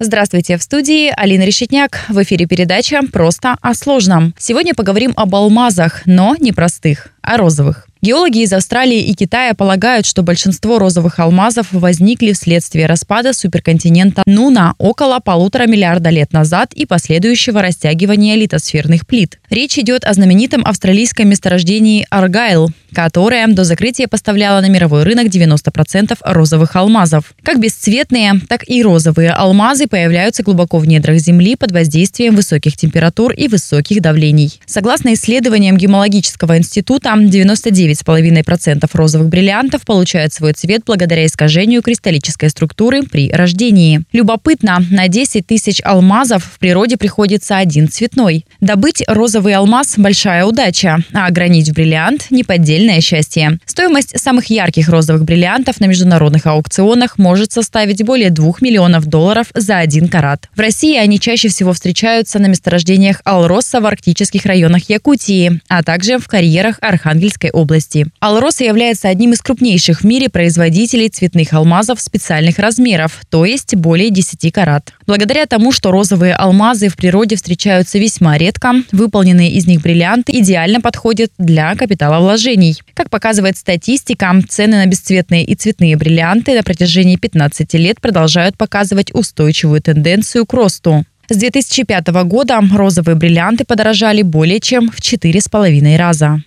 Здравствуйте, в студии Алина Решетняк. В эфире передача «Просто о сложном». Сегодня поговорим об алмазах, но не простых, а розовых. Геологи из Австралии и Китая полагают, что большинство розовых алмазов возникли вследствие распада суперконтинента Нуна около полутора миллиарда лет назад и последующего растягивания литосферных плит. Речь идет о знаменитом австралийском месторождении Аргайл, которое до закрытия поставляло на мировой рынок 90% розовых алмазов. Как бесцветные, так и розовые алмазы появляются глубоко в недрах Земли под воздействием высоких температур и высоких давлений. Согласно исследованиям Гемологического института, 99 9,5% розовых бриллиантов получают свой цвет благодаря искажению кристаллической структуры при рождении. Любопытно, на 10 тысяч алмазов в природе приходится один цветной. Добыть розовый алмаз – большая удача, а огранить бриллиант – неподдельное счастье. Стоимость самых ярких розовых бриллиантов на международных аукционах может составить более 2 миллионов долларов за один карат. В России они чаще всего встречаются на месторождениях Алроса в арктических районах Якутии, а также в карьерах Архангельской области. Алроса является одним из крупнейших в мире производителей цветных алмазов специальных размеров, то есть более 10 карат. Благодаря тому, что розовые алмазы в природе встречаются весьма редко, выполненные из них бриллианты идеально подходят для капиталовложений. Как показывает статистика, цены на бесцветные и цветные бриллианты на протяжении 15 лет продолжают показывать устойчивую тенденцию к росту. С 2005 года розовые бриллианты подорожали более чем в 4,5 раза.